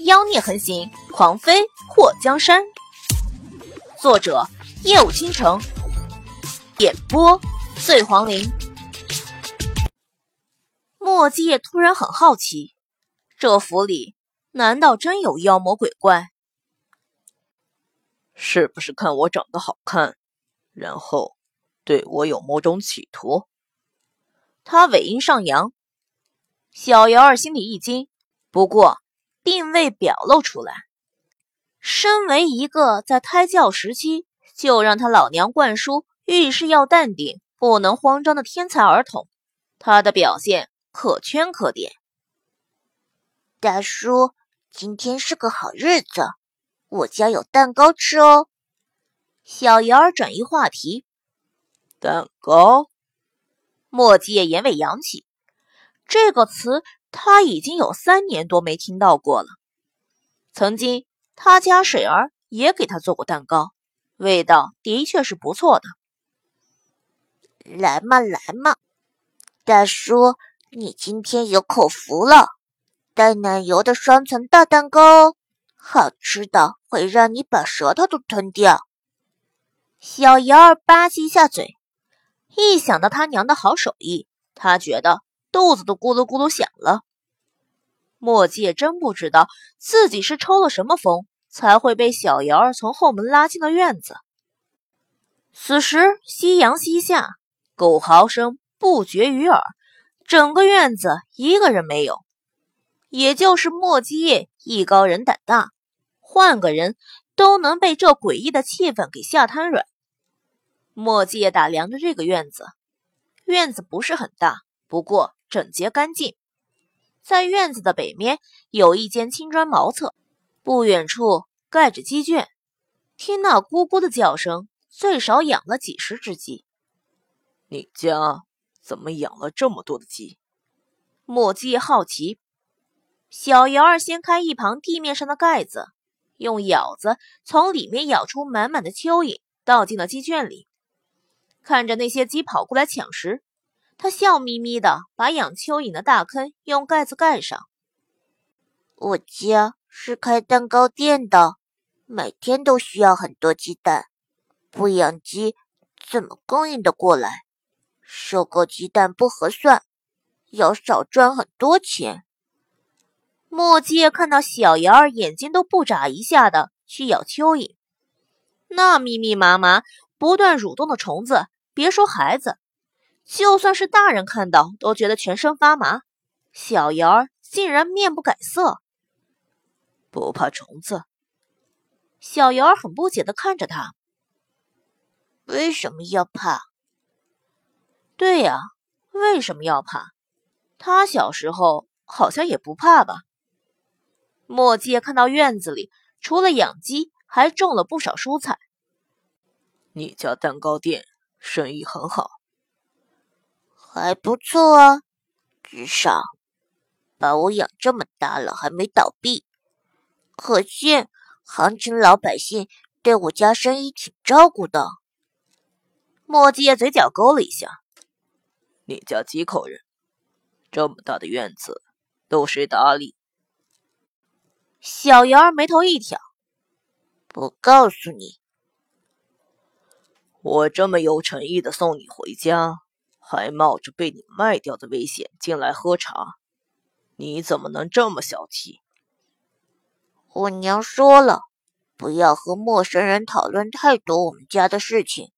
妖孽横行，狂妃祸江山。作者：夜舞倾城，演播：醉黄林。墨迹突然很好奇，这府里难道真有妖魔鬼怪？是不是看我长得好看，然后对我有某种企图？他尾音上扬，小瑶儿心里一惊，不过。并未表露出来。身为一个在胎教时期就让他老娘灌输遇事要淡定、不能慌张的天才儿童，他的表现可圈可点。大叔，今天是个好日子，我家有蛋糕吃哦。小瑶儿转移话题，蛋糕。墨迹也眼尾扬起，这个词。他已经有三年多没听到过了。曾经他家水儿也给他做过蛋糕，味道的确是不错的。来嘛来嘛，大叔，你今天有口福了，带奶油的双层大蛋糕，好吃的会让你把舌头都吞掉。小瑶儿吧唧一下嘴，一想到他娘的好手艺，他觉得肚子都咕噜咕噜响了。墨迹真不知道自己是抽了什么风，才会被小瑶儿从后门拉进了院子。此时夕阳西下，狗嚎声不绝于耳，整个院子一个人没有。也就是墨迹艺高人胆大，换个人都能被这诡异的气氛给吓瘫软。墨迹叶打量着这个院子，院子不是很大，不过整洁干净。在院子的北面有一间青砖茅厕，不远处盖着鸡圈，听那咕咕的叫声，最少养了几十只鸡。你家怎么养了这么多的鸡？墨迹好奇。小姚儿掀开一旁地面上的盖子，用舀子从里面舀出满满的蚯蚓，倒进了鸡圈里。看着那些鸡跑过来抢食。他笑眯眯的把养蚯蚓的大坑用盖子盖上。我家是开蛋糕店的，每天都需要很多鸡蛋，不养鸡怎么供应的过来？收购鸡蛋不合算，要少赚很多钱。墨迹看到小瑶儿眼睛都不眨一下的去咬蚯蚓，那密密麻麻、不断蠕动的虫子，别说孩子。就算是大人看到，都觉得全身发麻。小瑶儿竟然面不改色，不怕虫子？小瑶儿很不解的看着他，为什么要怕？对呀，为什么要怕？他小时候好像也不怕吧？墨迹看到院子里除了养鸡，还种了不少蔬菜。你家蛋糕店生意很好。还不错啊，至少把我养这么大了还没倒闭。可见杭城老百姓对我家生意挺照顾的。墨迹嘴角勾了一下：“你家几口人？这么大的院子都谁打理？”小姚儿眉头一挑：“不告诉你。我这么有诚意的送你回家。”还冒着被你卖掉的危险进来喝茶，你怎么能这么小气？我娘说了，不要和陌生人讨论太多我们家的事情。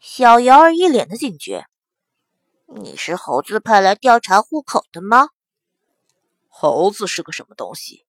小瑶儿一脸的警觉：“你是猴子派来调查户口的吗？”猴子是个什么东西？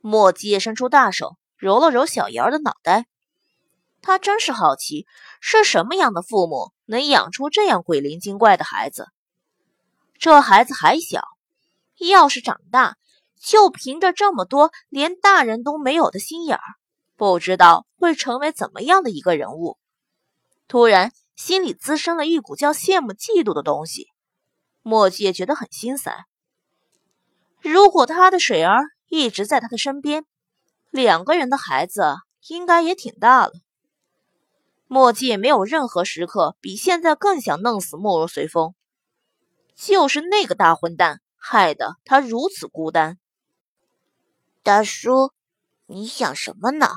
墨迹伸出大手揉了揉小瑶儿的脑袋。他真是好奇，是什么样的父母能养出这样鬼灵精怪的孩子？这孩子还小，要是长大，就凭着这么多连大人都没有的心眼儿，不知道会成为怎么样的一个人物。突然，心里滋生了一股叫羡慕、嫉妒的东西。墨迹也觉得很心塞。如果他的水儿一直在他的身边，两个人的孩子应该也挺大了。墨迹没有任何时刻比现在更想弄死莫若随风，就是那个大混蛋害得他如此孤单。大叔，你想什么呢？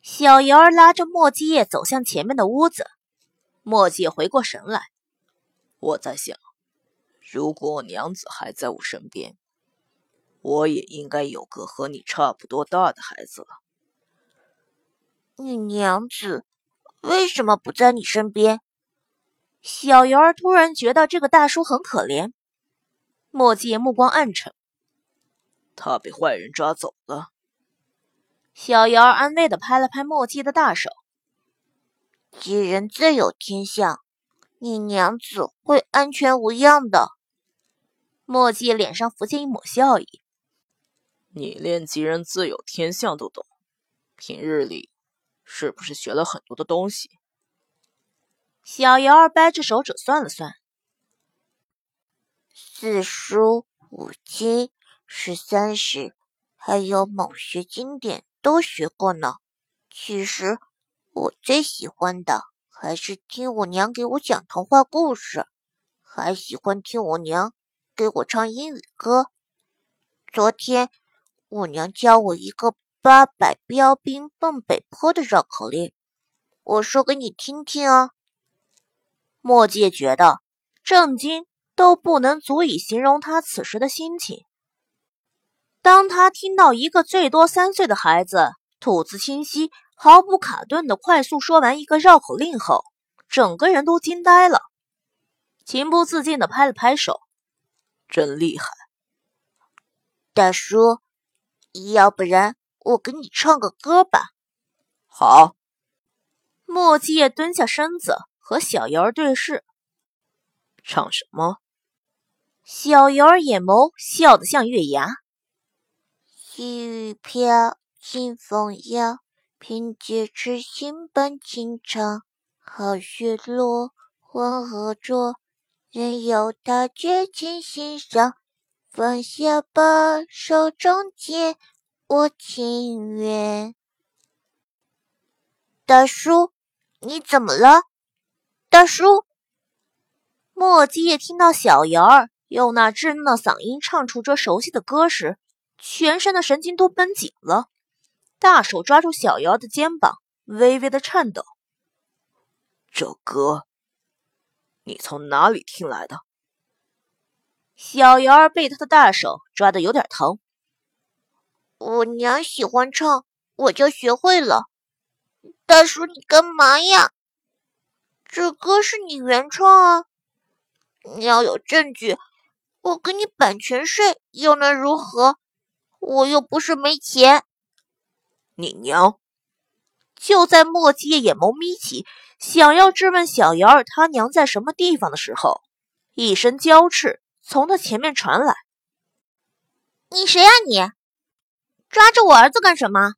小瑶儿拉着莫继叶走向前面的屋子。莫继回过神来，我在想，如果我娘子还在我身边，我也应该有个和你差不多大的孩子了。你娘子为什么不在你身边？小瑶儿突然觉得这个大叔很可怜。墨迹目光暗沉，他被坏人抓走了。小瑶儿安慰的拍了拍墨迹的大手：“吉人自有天相，你娘子会安全无恙的。”墨迹脸上浮现一抹笑意：“你连吉人自有天相都懂，平日里是不是学了很多的东西？”小瑶儿掰着手指算了算：“四书五经十三史，还有某些经典。”都学过呢。其实我最喜欢的还是听我娘给我讲童话故事，还喜欢听我娘给我唱英语歌。昨天我娘教我一个“八百标兵奔北坡”的绕口令，我说给你听听啊。墨界觉得震惊都不能足以形容他此时的心情。当他听到一个最多三岁的孩子吐字清晰、毫不卡顿的快速说完一个绕口令后，整个人都惊呆了，情不自禁的拍了拍手：“真厉害，大叔！要不然我给你唱个歌吧。”好。莫继业蹲下身子和小瑶儿对视，唱什么？小瑶儿眼眸笑得像月牙。细雨飘，清风摇，凭借痴心伴情长。好雪落，黄河浊，任由它绝情欣赏。放下吧，手中剑，我情愿。大叔，你怎么了？大叔，莫基也听到小瑶儿用那稚嫩的嗓音唱出这熟悉的歌时。全身的神经都绷紧了，大手抓住小瑶的肩膀，微微的颤抖。这歌，你从哪里听来的？小瑶儿被他的大手抓的有点疼。我娘喜欢唱，我就学会了。大叔，你干嘛呀？这歌是你原创啊！你要有证据，我给你版权税又能如何？我又不是没钱。你娘！就在莫七夜眼眸眯起，想要质问小瑶儿他娘在什么地方的时候，一声娇斥从他前面传来：“你谁呀？你抓着我儿子干什么？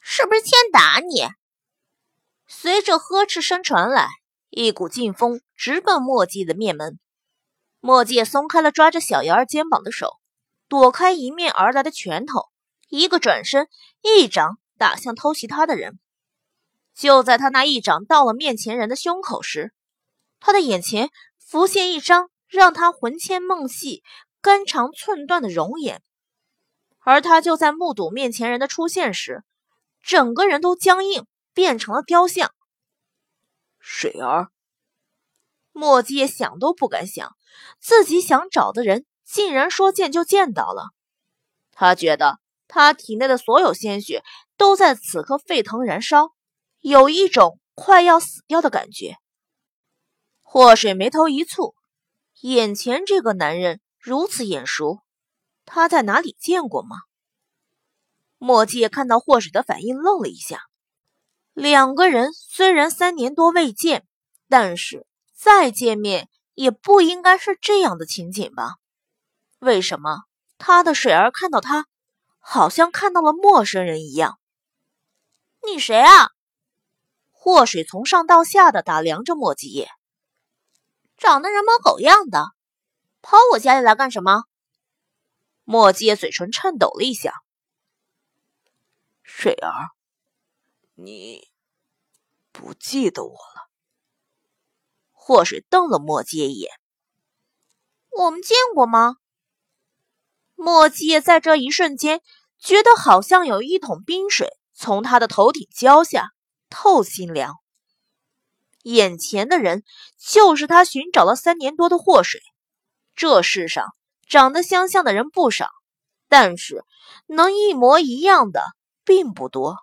是不是欠打你？”随着呵斥声传来，一股劲风直奔墨迹的面门。墨迹松开了抓着小瑶儿肩膀的手。躲开迎面而来的拳头，一个转身，一掌打向偷袭他的人。就在他那一掌到了面前人的胸口时，他的眼前浮现一张让他魂牵梦系、肝肠寸断的容颜。而他就在目睹面前人的出现时，整个人都僵硬，变成了雕像。水儿，莫迹想都不敢想，自己想找的人。竟然说见就见到了，他觉得他体内的所有鲜血都在此刻沸腾燃烧，有一种快要死掉的感觉。祸水眉头一蹙，眼前这个男人如此眼熟，他在哪里见过吗？墨迹看到霍水的反应，愣了一下。两个人虽然三年多未见，但是再见面也不应该是这样的情景吧？为什么他的水儿看到他，好像看到了陌生人一样？你谁啊？祸水从上到下的打量着莫继业，长得人模狗样的，跑我家里来干什么？莫继业嘴唇颤抖了一下。水儿，你不记得我了？祸水瞪了莫继业一眼。我们见过吗？莫迹在这一瞬间觉得好像有一桶冰水从他的头顶浇下，透心凉。眼前的人就是他寻找了三年多的祸水。这世上长得相像的人不少，但是能一模一样的并不多。